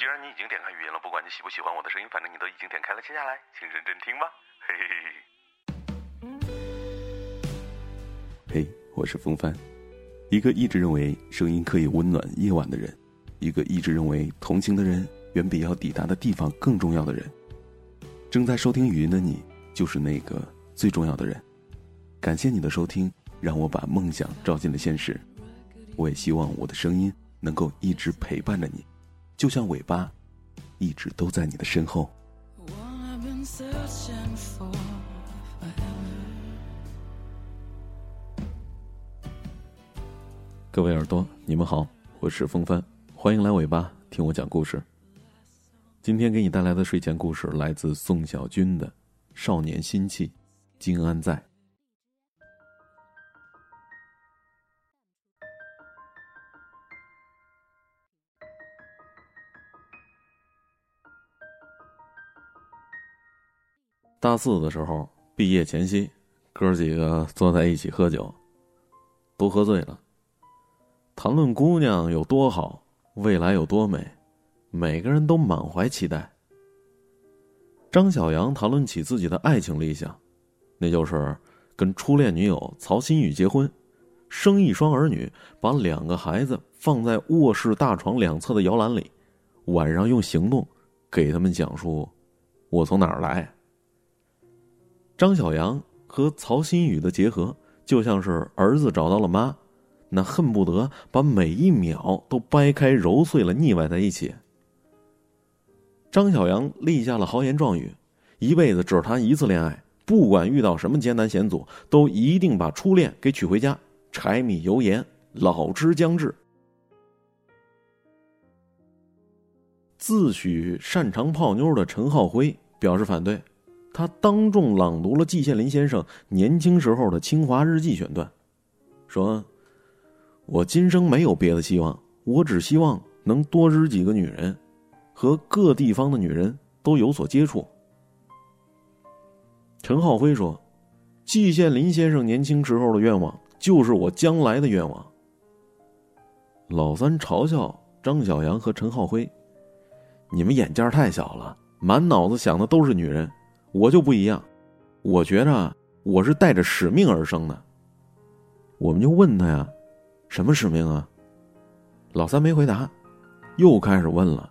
既然你已经点开语音了，不管你喜不喜欢我的声音，反正你都已经点开了，接下来请认真听吧。嘿嘿嘿。嘿，我是风帆，一个一直认为声音可以温暖夜晚的人，一个一直认为同行的人远比要抵达的地方更重要的人。正在收听语音的你，就是那个最重要的人。感谢你的收听，让我把梦想照进了现实。我也希望我的声音能够一直陪伴着你，就像尾巴，一直都在你的身后。各位耳朵，你们好，我是风帆，欢迎来尾巴听我讲故事。今天给你带来的睡前故事来自宋小军的《少年心气，金安在》。大四的时候，毕业前夕，哥几个坐在一起喝酒，都喝醉了。谈论姑娘有多好，未来有多美，每个人都满怀期待。张小杨谈论起自己的爱情理想，那就是跟初恋女友曹新宇结婚，生一双儿女，把两个孩子放在卧室大床两侧的摇篮里，晚上用行动给他们讲述我从哪儿来。张小杨和曹新宇的结合，就像是儿子找到了妈，那恨不得把每一秒都掰开揉碎了腻歪在一起。张小杨立下了豪言壮语，一辈子只谈一次恋爱，不管遇到什么艰难险阻，都一定把初恋给娶回家。柴米油盐，老之将至。自诩擅长泡妞的陈浩辉表示反对。他当众朗读了季羡林先生年轻时候的清华日记选段，说：“我今生没有别的希望，我只希望能多知几个女人，和各地方的女人都有所接触。”陈浩辉说：“季羡林先生年轻时候的愿望，就是我将来的愿望。”老三嘲笑张小杨和陈浩辉：“你们眼界太小了，满脑子想的都是女人。”我就不一样，我觉着我是带着使命而生的。我们就问他呀，什么使命啊？老三没回答，又开始问了。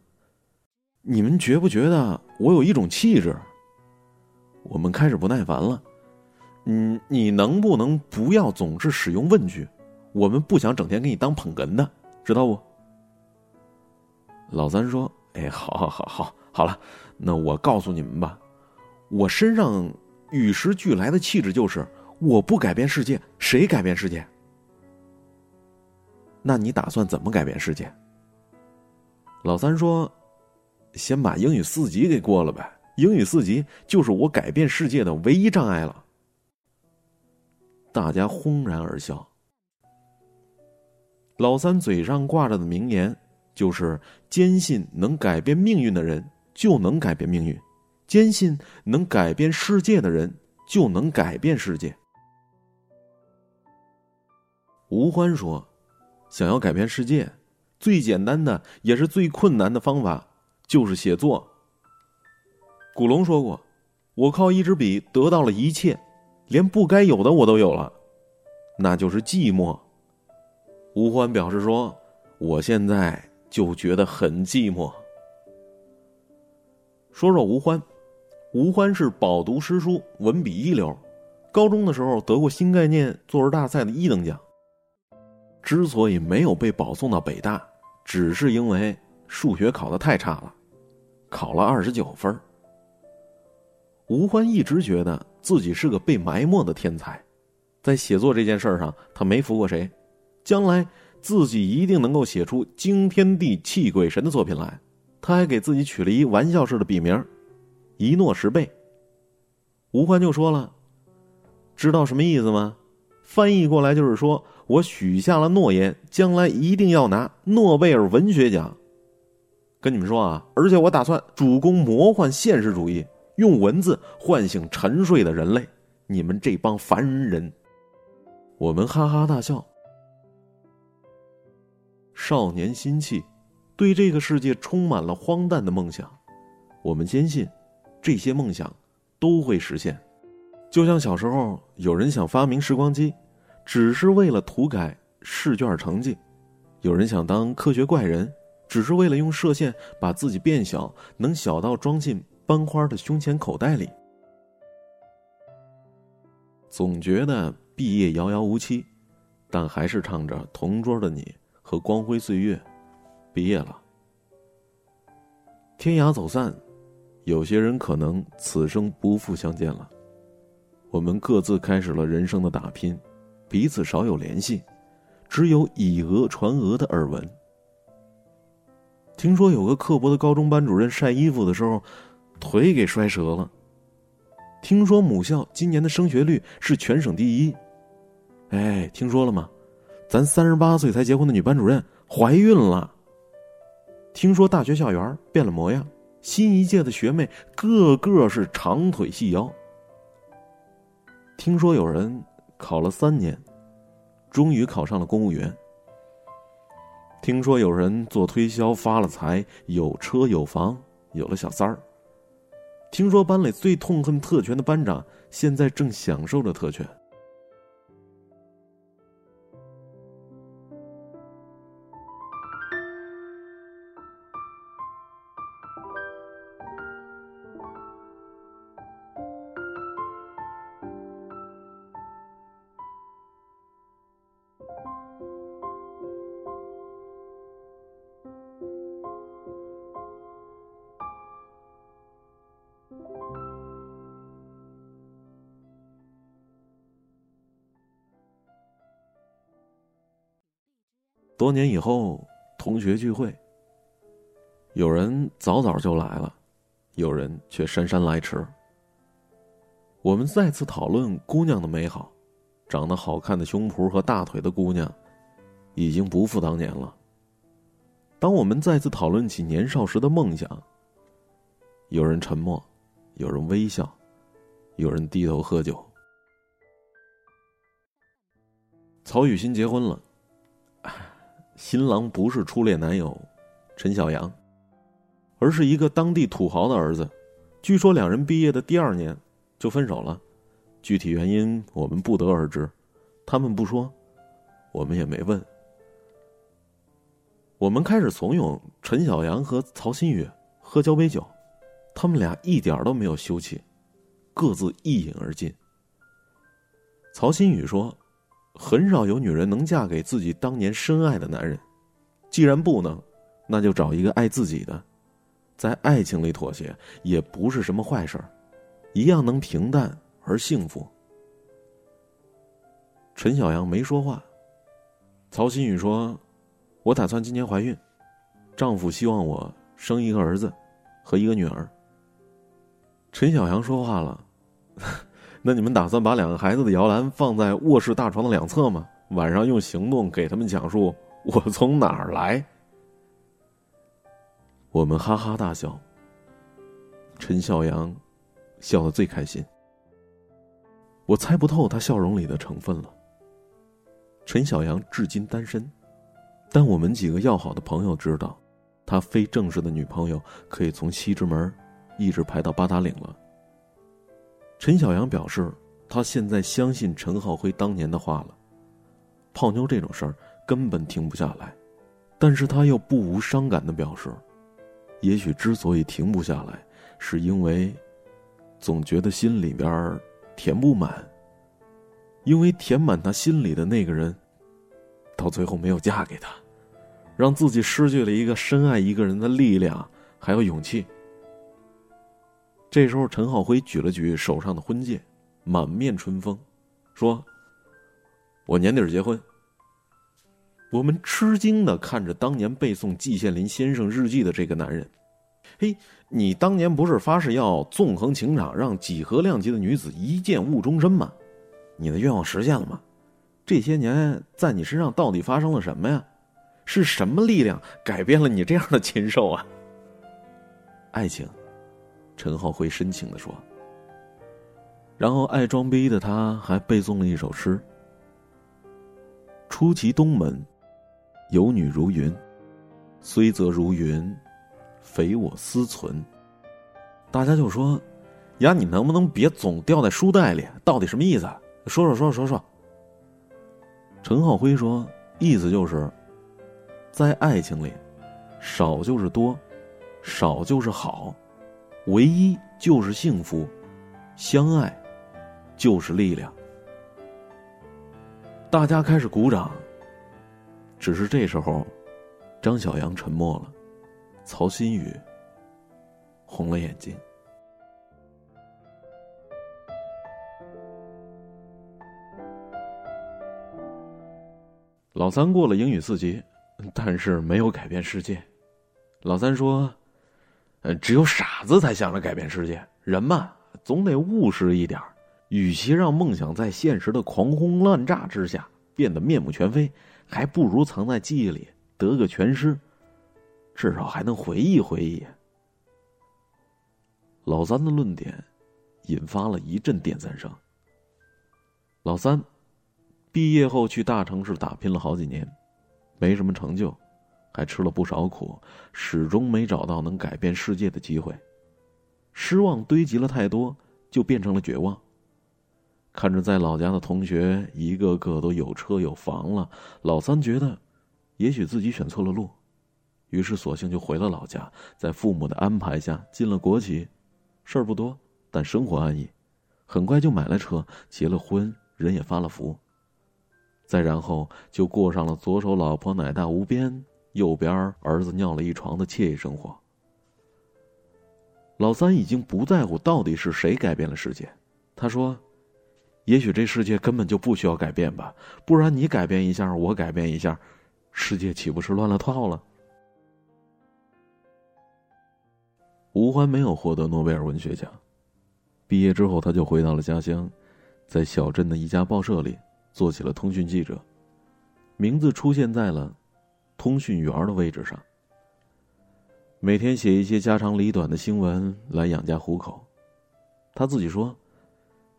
你们觉不觉得我有一种气质？我们开始不耐烦了。嗯，你能不能不要总是使用问句？我们不想整天给你当捧哏的，知道不？老三说：“哎，好好好好好了，那我告诉你们吧。”我身上与时俱来的气质就是，我不改变世界，谁改变世界？那你打算怎么改变世界？老三说：“先把英语四级给过了呗，英语四级就是我改变世界的唯一障碍了。”大家轰然而笑。老三嘴上挂着的名言就是：“坚信能改变命运的人，就能改变命运。”坚信能改变世界的人，就能改变世界。吴欢说：“想要改变世界，最简单的也是最困难的方法，就是写作。”古龙说过：“我靠一支笔得到了一切，连不该有的我都有了，那就是寂寞。”吴欢表示说：“我现在就觉得很寂寞。”说说吴欢。吴欢是饱读诗书，文笔一流，高中的时候得过新概念作文大赛的一等奖。之所以没有被保送到北大，只是因为数学考得太差了，考了二十九分。吴欢一直觉得自己是个被埋没的天才，在写作这件事上，他没服过谁，将来自己一定能够写出惊天地泣鬼神的作品来。他还给自己取了一玩笑式的笔名。一诺十倍。吴欢就说了：“知道什么意思吗？翻译过来就是说我许下了诺言，将来一定要拿诺贝尔文学奖。跟你们说啊，而且我打算主攻魔幻现实主义，用文字唤醒沉睡的人类。你们这帮凡人！”我们哈哈大笑。少年心气，对这个世界充满了荒诞的梦想。我们坚信，这些梦想都会实现。就像小时候有人想发明时光机，只是为了涂改试卷成绩；有人想当科学怪人，只是为了用射线把自己变小，能小到装进班花的胸前口袋里。总觉得毕业遥遥无期，但还是唱着《同桌的你》和《光辉岁月》，毕业了。天涯走散，有些人可能此生不复相见了。我们各自开始了人生的打拼，彼此少有联系，只有以讹传讹的耳闻。听说有个刻薄的高中班主任晒衣服的时候，腿给摔折了。听说母校今年的升学率是全省第一。哎，听说了吗？咱三十八岁才结婚的女班主任怀孕了。听说大学校园变了模样，新一届的学妹个个是长腿细腰。听说有人考了三年，终于考上了公务员。听说有人做推销发了财，有车有房，有了小三儿。听说班里最痛恨特权的班长，现在正享受着特权。多年以后，同学聚会，有人早早就来了，有人却姗姗来迟。我们再次讨论姑娘的美好，长得好看的胸脯和大腿的姑娘，已经不复当年了。当我们再次讨论起年少时的梦想，有人沉默，有人微笑，有人低头喝酒。曹雨欣结婚了。新郎不是初恋男友陈小阳，而是一个当地土豪的儿子。据说两人毕业的第二年就分手了，具体原因我们不得而知。他们不说，我们也没问。我们开始怂恿陈小阳和曹新宇喝交杯酒，他们俩一点都没有羞气，各自一饮而尽。曹新宇说。很少有女人能嫁给自己当年深爱的男人，既然不能，那就找一个爱自己的，在爱情里妥协也不是什么坏事儿一样能平淡而幸福。陈小阳没说话。曹新宇说：“我打算今年怀孕，丈夫希望我生一个儿子和一个女儿。”陈小阳说话了。那你们打算把两个孩子的摇篮放在卧室大床的两侧吗？晚上用行动给他们讲述我从哪儿来。我们哈哈大笑。陈小阳笑得最开心。我猜不透他笑容里的成分了。陈小阳至今单身，但我们几个要好的朋友知道，他非正式的女朋友可以从西直门一直排到八达岭了。陈小阳表示，他现在相信陈浩辉当年的话了。泡妞这种事儿根本停不下来，但是他又不无伤感的表示，也许之所以停不下来，是因为总觉得心里边填不满。因为填满他心里的那个人，到最后没有嫁给他，让自己失去了一个深爱一个人的力量还有勇气。这时候，陈浩辉举了举手上的婚戒，满面春风，说：“我年底结婚。”我们吃惊的看着当年背诵季羡林先生日记的这个男人，嘿，你当年不是发誓要纵横情场，让几何量级的女子一见误终身吗？你的愿望实现了吗？这些年在你身上到底发生了什么呀？是什么力量改变了你这样的禽兽啊？爱情。陈浩辉深情的说。然后爱装逼的他还背诵了一首诗：“出其东门，有女如云，虽则如云，匪我思存。大家就说：“呀，你能不能别总掉在书袋里？到底什么意思？说说说说说。”陈浩辉说：“意思就是，在爱情里，少就是多，少就是好，唯一就是幸福，相爱就是力量。”大家开始鼓掌。只是这时候，张小杨沉默了，曹新宇红了眼睛。老三过了英语四级，但是没有改变世界。老三说：“呃，只有傻子才想着改变世界。人嘛，总得务实一点与其让梦想在现实的狂轰滥炸之下变得面目全非。”还不如藏在记忆里得个全尸，至少还能回忆回忆。老三的论点引发了一阵点赞声。老三毕业后去大城市打拼了好几年，没什么成就，还吃了不少苦，始终没找到能改变世界的机会。失望堆积了太多，就变成了绝望。看着在老家的同学一个个都有车有房了，老三觉得，也许自己选错了路，于是索性就回了老家，在父母的安排下进了国企，事儿不多，但生活安逸，很快就买了车，结了婚，人也发了福。再然后就过上了左手老婆奶大无边，右边儿子尿了一床的惬意生活。老三已经不在乎到底是谁改变了世界，他说。也许这世界根本就不需要改变吧，不然你改变一下，我改变一下，世界岂不是乱了套了？吴欢没有获得诺贝尔文学奖，毕业之后他就回到了家乡，在小镇的一家报社里做起了通讯记者，名字出现在了通讯员的位置上，每天写一些家长里短的新闻来养家糊口。他自己说。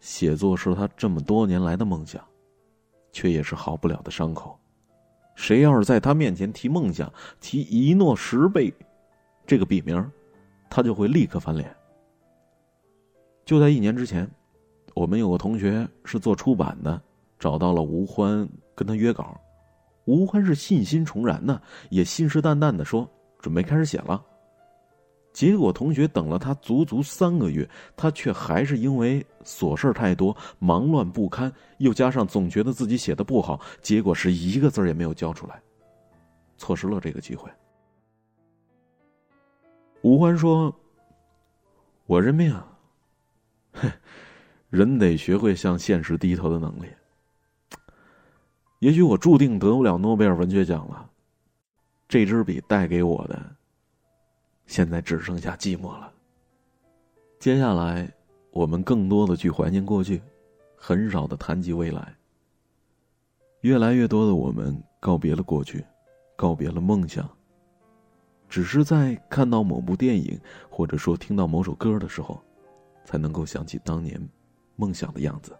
写作是他这么多年来的梦想，却也是好不了的伤口。谁要是在他面前提梦想，提一诺十倍这个笔名，他就会立刻翻脸。就在一年之前，我们有个同学是做出版的，找到了吴欢跟他约稿。吴欢是信心重燃呢，也信誓旦旦的说准备开始写了。结果，同学等了他足足三个月，他却还是因为琐事太多、忙乱不堪，又加上总觉得自己写的不好，结果是一个字也没有交出来，错失了这个机会。吴欢说：“我认命，哼人得学会向现实低头的能力。也许我注定得不了诺贝尔文学奖了，这支笔带给我的。”现在只剩下寂寞了。接下来，我们更多的去怀念过去，很少的谈及未来。越来越多的我们告别了过去，告别了梦想。只是在看到某部电影，或者说听到某首歌的时候，才能够想起当年梦想的样子。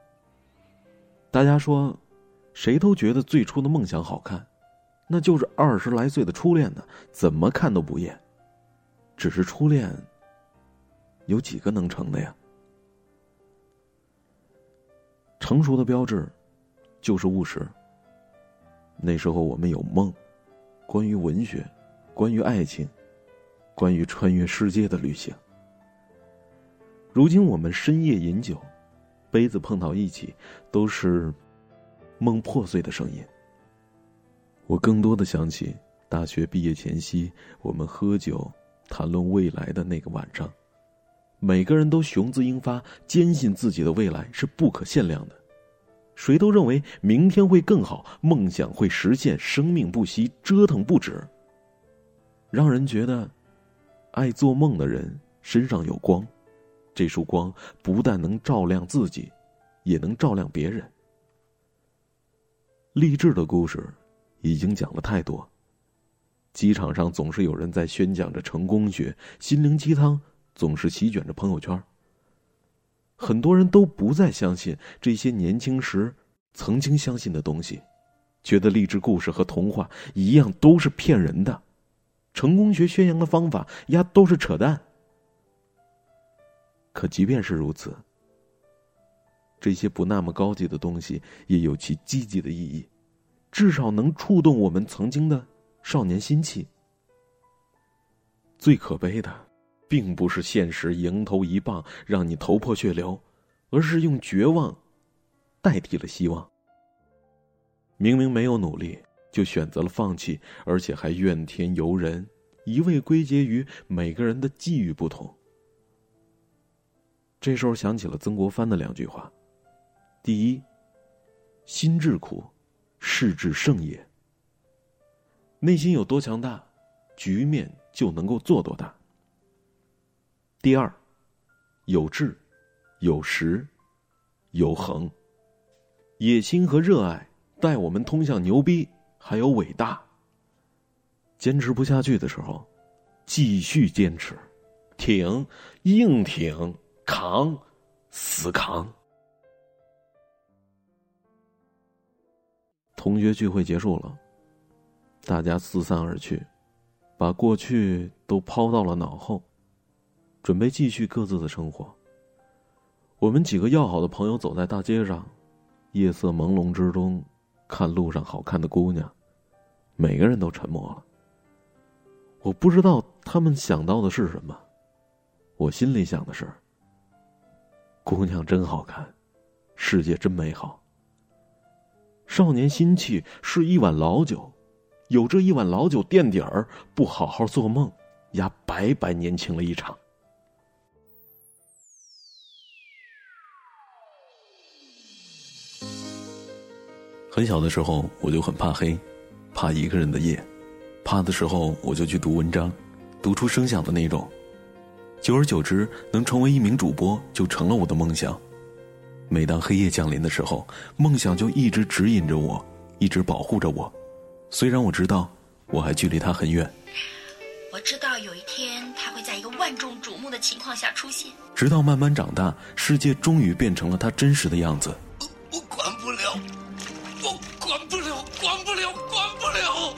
大家说，谁都觉得最初的梦想好看，那就是二十来岁的初恋呢，怎么看都不厌。只是初恋，有几个能成的呀？成熟的标志，就是务实。那时候我们有梦，关于文学，关于爱情，关于穿越世界的旅行。如今我们深夜饮酒，杯子碰到一起，都是梦破碎的声音。我更多的想起大学毕业前夕，我们喝酒。谈论未来的那个晚上，每个人都雄姿英发，坚信自己的未来是不可限量的。谁都认为明天会更好，梦想会实现，生命不息，折腾不止。让人觉得，爱做梦的人身上有光，这束光不但能照亮自己，也能照亮别人。励志的故事，已经讲了太多。机场上总是有人在宣讲着成功学，心灵鸡汤总是席卷着朋友圈。很多人都不再相信这些年轻时曾经相信的东西，觉得励志故事和童话一样都是骗人的。成功学宣扬的方法呀都是扯淡。可即便是如此，这些不那么高级的东西也有其积极的意义，至少能触动我们曾经的少年心气。最可悲的，并不是现实迎头一棒让你头破血流，而是用绝望代替了希望。明明没有努力，就选择了放弃，而且还怨天尤人，一味归结于每个人的际遇不同。这时候想起了曾国藩的两句话：第一，心至苦，事至胜也。内心有多强大，局面就能够做多大。第二，有志，有识，有恒。野心和热爱带我们通向牛逼，还有伟大。坚持不下去的时候，继续坚持，挺，硬挺。扛，死扛。同学聚会结束了，大家四散而去，把过去都抛到了脑后，准备继续各自的生活。我们几个要好的朋友走在大街上，夜色朦胧之中，看路上好看的姑娘，每个人都沉默了。我不知道他们想到的是什么，我心里想的是。姑娘真好看，世界真美好。少年心气是一碗老酒，有这一碗老酒垫底儿，不好好做梦，丫，白白年轻了一场。很小的时候我就很怕黑，怕一个人的夜，怕的时候我就去读文章，读出声响的那种。久而久之，能成为一名主播就成了我的梦想。每当黑夜降临的时候，梦想就一直指引着我，一直保护着我。虽然我知道我还距离他很远。我知道有一天他会在一个万众瞩目的情况下出现。直到慢慢长大，世界终于变成了他真实的样子。我管不了，我管不了，管不了，管不了。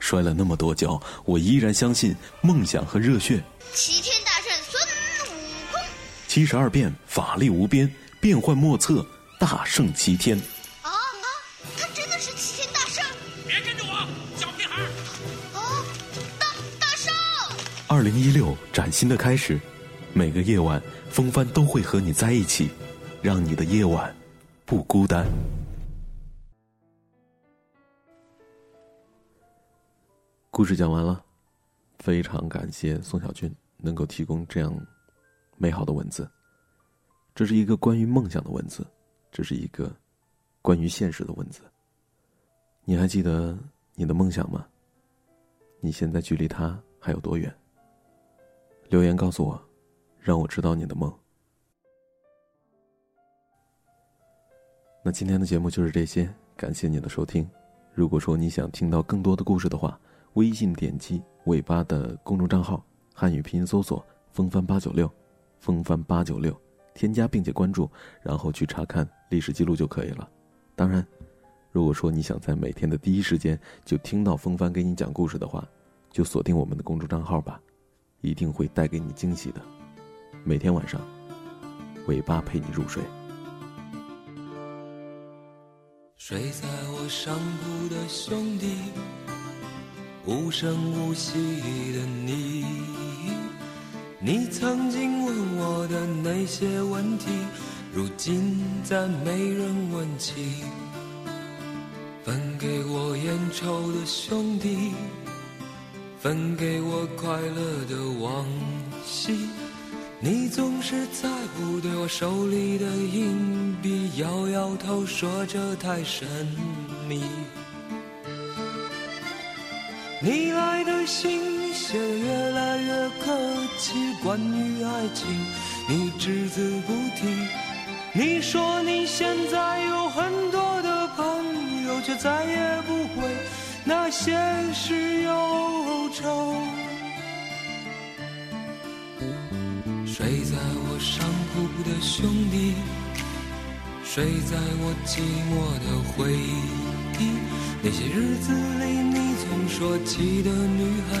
摔了那么多跤，我依然相信梦想和热血。齐天大圣孙悟空，七十二变法力无边，变幻莫测，大圣齐天。啊啊！他真的是齐天大圣！别跟着我，小屁孩！啊，大大圣！二零一六崭新的开始，每个夜晚，风帆都会和你在一起，让你的夜晚不孤单。故事讲完了，非常感谢宋小军。能够提供这样美好的文字，这是一个关于梦想的文字，这是一个关于现实的文字。你还记得你的梦想吗？你现在距离他还有多远？留言告诉我，让我知道你的梦。那今天的节目就是这些，感谢你的收听。如果说你想听到更多的故事的话，微信点击尾巴的公众账号。汉语拼音搜索“风帆八九六”，风帆八九六，添加并且关注，然后去查看历史记录就可以了。当然，如果说你想在每天的第一时间就听到风帆给你讲故事的话，就锁定我们的公众账号吧，一定会带给你惊喜的。每天晚上，尾巴陪你入睡。睡在我上铺的兄弟，无声无息的你。你曾经我的那些问题，如今再没人问起。分给我烟抽的兄弟，分给我快乐的往昔。你总是在乎对我手里的硬币，摇摇头说这太神秘。你来的信写得越来越客，关于爱情你只字不提。你说你现在有很多的朋友，却再也不会那些事忧愁。睡在我上铺的兄弟，睡在我寂寞的回忆，那些日子里你。总说起的女孩，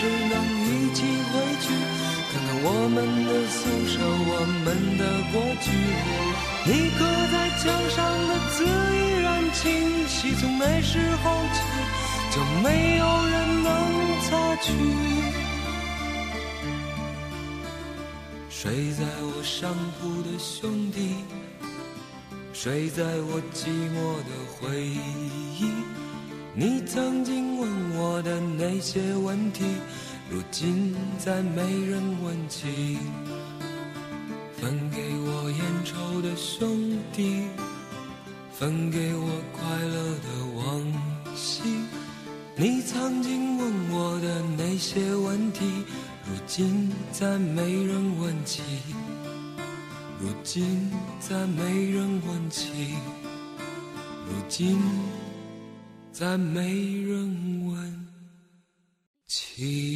时能一起回去，看看我们的宿舍，我们的过去。你刻在墙上的字依然清晰，从那时候起。就没有人能擦去。睡在我上铺的兄弟，睡在我寂寞的回忆。你曾经问我的那些问题，如今再没人问起。分给我烟抽的兄弟，分给我快乐的往但没人问起。